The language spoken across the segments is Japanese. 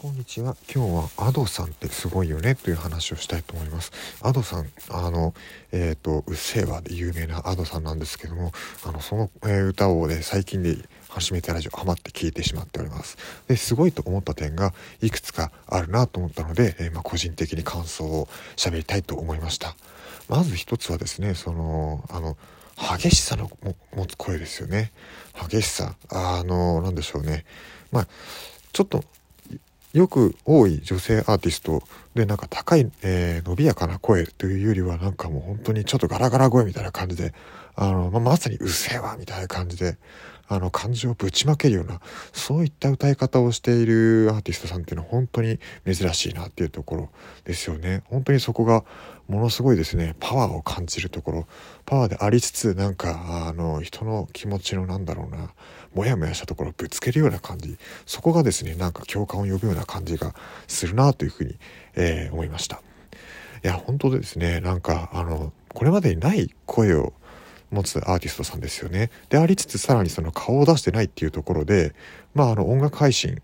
こんにちは。今日はアドさんってすごいよねという話をしたいと思います。アドさん、あの、えっ、ー、と、うっせぇわで有名なアドさんなんですけども、あの、その、えー、歌をね、最近で初めてラジオハマって聞いてしまっております。で、すごいと思った点がいくつかあるなと思ったので、えー、まあ、個人的に感想を喋りたいと思いました。まず一つはですね、その、あの、激しさの持つ声ですよね。激しさ。あの、なんでしょうね。まあ、ちょっとよく多い女性アーティストでなんか高い、えー、伸びやかな声というよりはなんかもう本当にちょっとガラガラ声みたいな感じであの、まあ、まさにうっせえわみたいな感じであの感情をぶちまけるようなそういった歌い方をしているアーティストさんっていうのは本当に珍しいなっていうところですよね。本当にそこがものすごいですねパワーを感じるところ。パワーでありつつなんかあの人の気持ちのなんだろうなモヤモヤしたところをぶつけるような感じ。そこがですねなんか共感を呼ぶような感じがするなというふうに、えー、思いました。いや本当ですねなんかあのこれまでにない声を持つアーティストさんですよね。でありつつさらにその顔を出してないっていうところで、まああの音楽配信、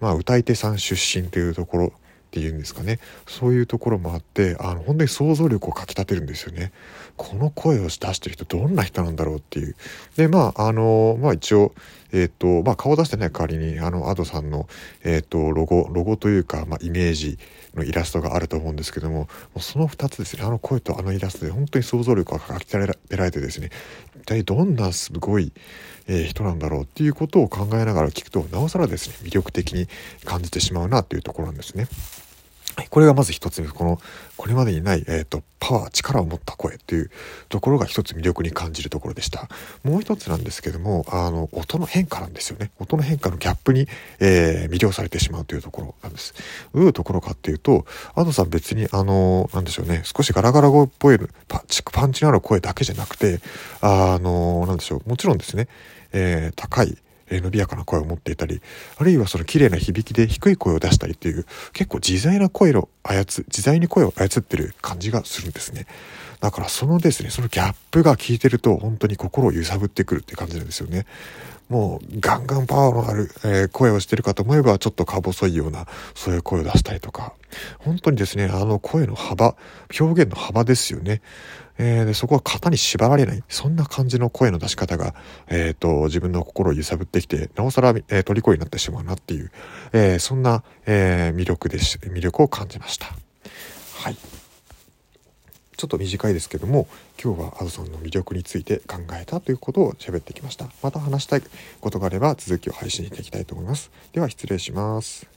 まあ歌い手さん出身というところっていうんですかね。そういうところもあって、あの本当に想像力をかきたてるんですよね。この声を出してる人どんな人なんだろうっていう。で、まああの、まあ一応、えっ、ー、と、まあ顔出してない代わりに、あの、アドさんの、えっ、ー、と、ロゴ、ロゴというか、まあイメージ、のイラストがあると思うんですけどもその2つですねあの声とあのイラストで本当に想像力がかきたてられてですね一体どんなすごい、え、人なんだろうっていうことを考えながら聞くとなおさらですね魅力的に感じてしまうなっていうところなんですね。これがまず一つ目、この、これまでにない、えっ、ー、と、パワー、力を持った声っていうところが一つ魅力に感じるところでした。もう一つなんですけども、あの、音の変化なんですよね。音の変化のギャップに、えー、魅了されてしまうというところなんです。どういうところかっていうと、アドさん別に、あの、なんでしょうね、少しガラガラ声っぽいパンチ、パンチのある声だけじゃなくて、あの、なんでしょう、もちろんですね、えー、高い、え伸びやかな声を持っていたり、あるいはその綺麗な響きで低い声を出したりという、結構自在な声を操、自在に声を操ってる感じがするんですね。だからそのですね、そのギャップが効いてると本当に心を揺さぶってくるって感じなんですよね。もうガンガンパワーのある、え、声をしてるかと思えばちょっとか細いようなそういう声を出したりとか。本当にですねあの声の幅表現の幅ですよね、えー、でそこは型に縛られない。そんな感じの声の出し方が、えーと、自分の心を揺さぶってきてなおさら、えー、虜になってしまうなっていう、えー、そんな、え魅力でし魅力を感じました。はい。ちょっと短いですけども今日はアドさんの魅力について考えたということを喋ってきました。また話したいことがあれば続きを配信していきたいと思います。では失礼します。